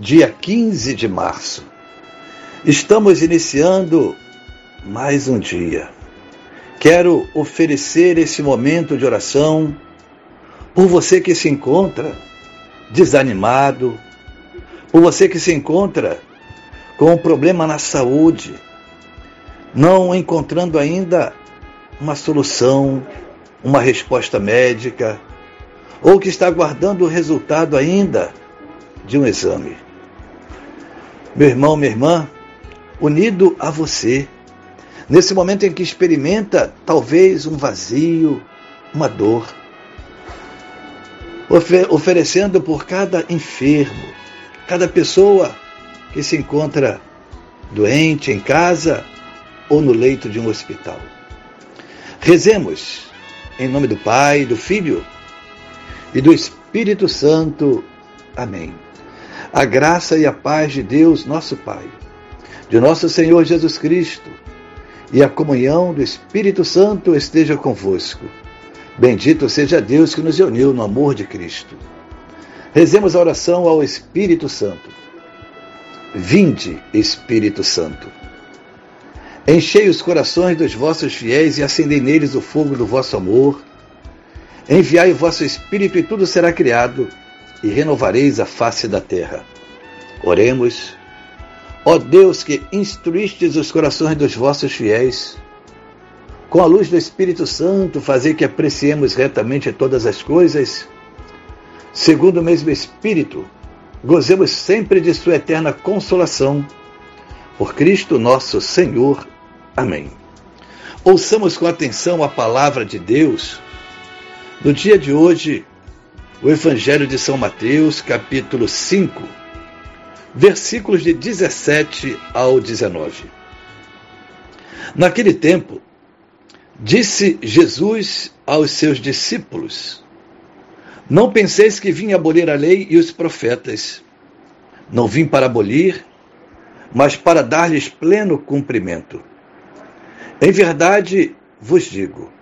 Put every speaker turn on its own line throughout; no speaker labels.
dia 15 de março. Estamos iniciando mais um dia. Quero oferecer esse momento de oração por você que se encontra desanimado, por você que se encontra com um problema na saúde, não encontrando ainda uma solução, uma resposta médica, ou que está aguardando o resultado ainda de um exame. Meu irmão, minha irmã, unido a você, nesse momento em que experimenta talvez um vazio, uma dor, oferecendo por cada enfermo, cada pessoa que se encontra doente em casa ou no leito de um hospital. Rezemos em nome do Pai, do Filho e do Espírito Santo. Amém. A graça e a paz de Deus, nosso Pai, de nosso Senhor Jesus Cristo e a comunhão do Espírito Santo esteja convosco. Bendito seja Deus que nos uniu no amor de Cristo. Rezemos a oração ao Espírito Santo. Vinde, Espírito Santo. Enchei os corações dos vossos fiéis e acendei neles o fogo do vosso amor. Enviai o vosso Espírito e tudo será criado e renovareis a face da terra. Oremos. Ó Deus que instruístes os corações dos vossos fiéis, com a luz do Espírito Santo, fazer que apreciemos retamente todas as coisas, segundo o mesmo Espírito, gozemos sempre de Sua eterna consolação. Por Cristo nosso Senhor. Amém. Ouçamos com atenção a palavra de Deus. No dia de hoje, o Evangelho de São Mateus, capítulo 5, versículos de 17 ao 19. Naquele tempo, disse Jesus aos seus discípulos: Não penseis que vim abolir a lei e os profetas. Não vim para abolir, mas para dar-lhes pleno cumprimento. Em verdade vos digo: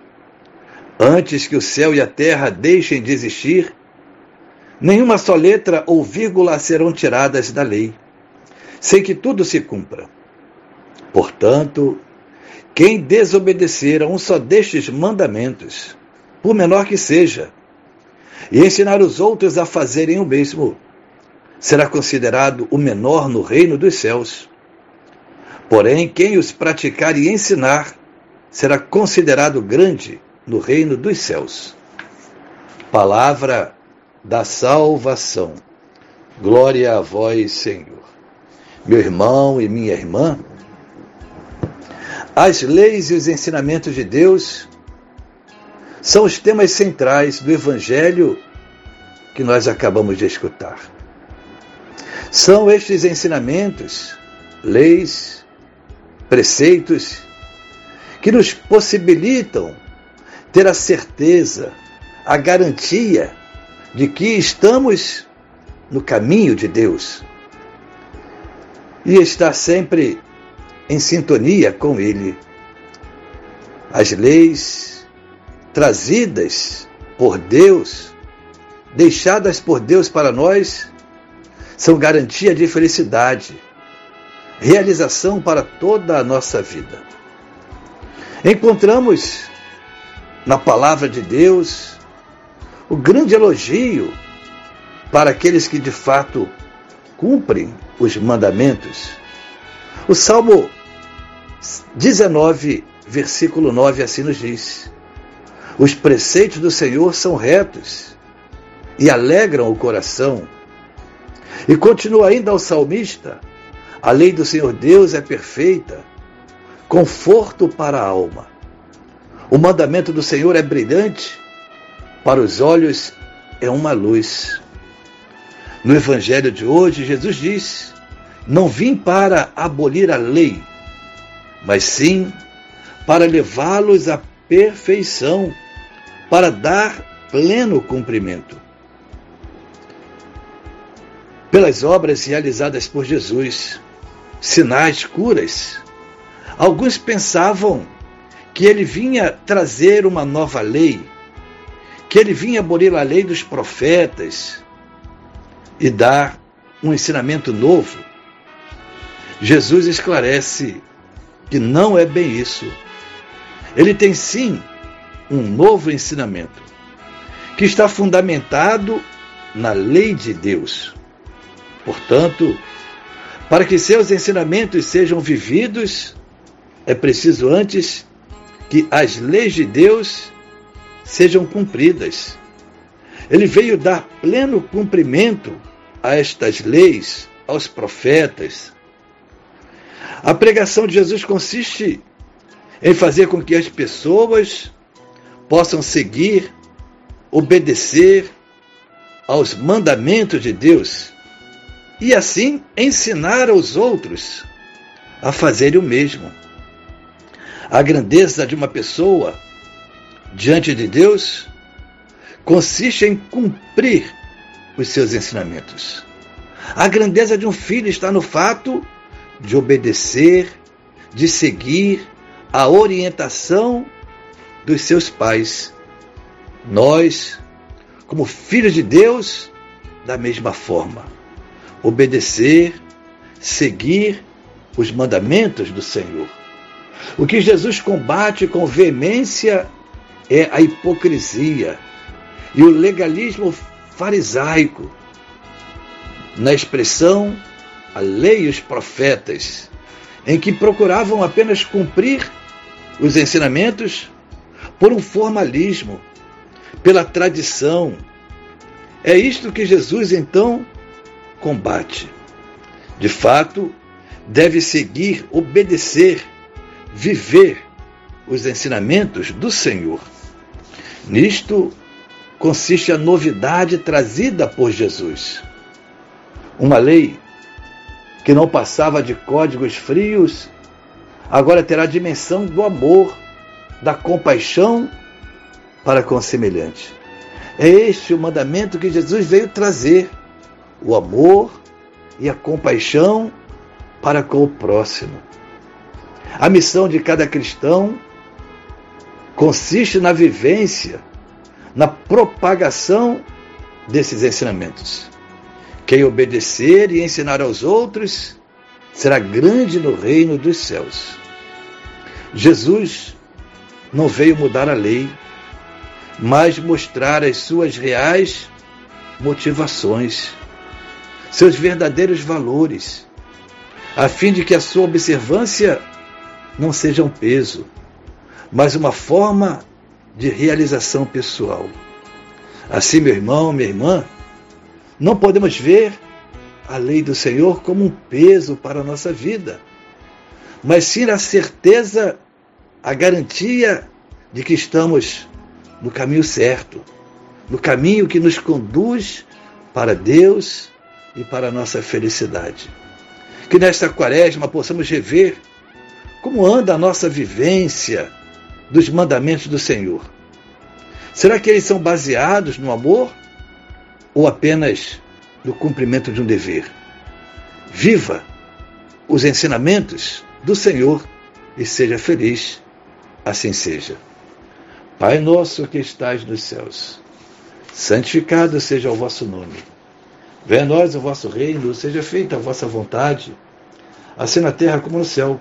antes que o céu e a terra deixem de existir, Nenhuma só letra ou vírgula serão tiradas da lei, sem que tudo se cumpra. Portanto, quem desobedecer a um só destes mandamentos, por menor que seja, e ensinar os outros a fazerem o mesmo, será considerado o menor no reino dos céus. Porém, quem os praticar e ensinar, será considerado grande no reino dos céus. Palavra da salvação. Glória a vós, Senhor. Meu irmão e minha irmã, as leis e os ensinamentos de Deus são os temas centrais do Evangelho que nós acabamos de escutar. São estes ensinamentos, leis, preceitos, que nos possibilitam ter a certeza, a garantia de que estamos no caminho de Deus e estar sempre em sintonia com Ele. As leis trazidas por Deus, deixadas por Deus para nós, são garantia de felicidade, realização para toda a nossa vida. Encontramos na palavra de Deus o grande elogio para aqueles que de fato cumprem os mandamentos. O Salmo 19, versículo 9, assim nos diz: Os preceitos do Senhor são retos e alegram o coração. E continua ainda o salmista: A lei do Senhor Deus é perfeita, conforto para a alma. O mandamento do Senhor é brilhante para os olhos é uma luz. No Evangelho de hoje, Jesus diz: Não vim para abolir a lei, mas sim para levá-los à perfeição, para dar pleno cumprimento. Pelas obras realizadas por Jesus, sinais, curas, alguns pensavam que ele vinha trazer uma nova lei, que ele vinha abolir a lei dos profetas e dar um ensinamento novo. Jesus esclarece que não é bem isso. Ele tem sim um novo ensinamento, que está fundamentado na lei de Deus. Portanto, para que seus ensinamentos sejam vividos, é preciso antes que as leis de Deus sejam cumpridas. Ele veio dar pleno cumprimento a estas leis, aos profetas. A pregação de Jesus consiste em fazer com que as pessoas possam seguir, obedecer aos mandamentos de Deus e assim ensinar aos outros a fazerem o mesmo. A grandeza de uma pessoa diante de Deus consiste em cumprir os seus ensinamentos. A grandeza de um filho está no fato de obedecer, de seguir a orientação dos seus pais. Nós, como filhos de Deus, da mesma forma, obedecer, seguir os mandamentos do Senhor. O que Jesus combate com veemência é a hipocrisia e o legalismo farisaico. Na expressão a lei e os profetas, em que procuravam apenas cumprir os ensinamentos por um formalismo, pela tradição. É isto que Jesus então combate. De fato, deve seguir, obedecer, viver os ensinamentos do Senhor. Nisto consiste a novidade trazida por Jesus. Uma lei que não passava de códigos frios, agora terá a dimensão do amor, da compaixão para com o semelhante. É este o mandamento que Jesus veio trazer: o amor e a compaixão para com o próximo. A missão de cada cristão consiste na vivência, na propagação desses ensinamentos. Quem obedecer e ensinar aos outros será grande no reino dos céus. Jesus não veio mudar a lei, mas mostrar as suas reais motivações, seus verdadeiros valores, a fim de que a sua observância não seja um peso, mas uma forma de realização pessoal. Assim, meu irmão, minha irmã, não podemos ver a lei do Senhor como um peso para a nossa vida, mas sim a certeza, a garantia de que estamos no caminho certo, no caminho que nos conduz para Deus e para a nossa felicidade. Que nesta quaresma possamos rever como anda a nossa vivência dos mandamentos do Senhor. Será que eles são baseados no amor ou apenas no cumprimento de um dever. Viva os ensinamentos do Senhor e seja feliz, assim seja. Pai nosso que estais nos céus, santificado seja o vosso nome. Venha a nós o vosso reino, seja feita a vossa vontade, assim na terra como no céu.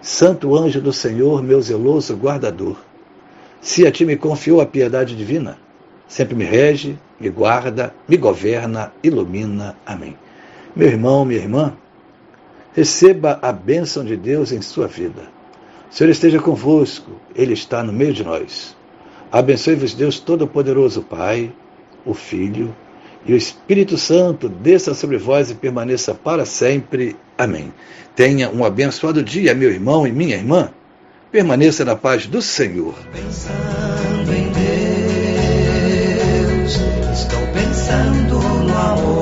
Santo anjo do Senhor, meu zeloso guardador, se a ti me confiou a piedade divina, sempre me rege, me guarda, me governa, ilumina. Amém. Meu irmão, minha irmã, receba a bênção de Deus em sua vida. O Senhor esteja convosco, Ele está no meio de nós. Abençoe-vos, Deus Todo-Poderoso, Pai, o Filho e o Espírito Santo, desça sobre vós e permaneça para sempre. Amém. Tenha um abençoado dia, meu irmão e minha irmã. Permaneça na paz do Senhor.
Pensando em Deus, estou pensando no amor.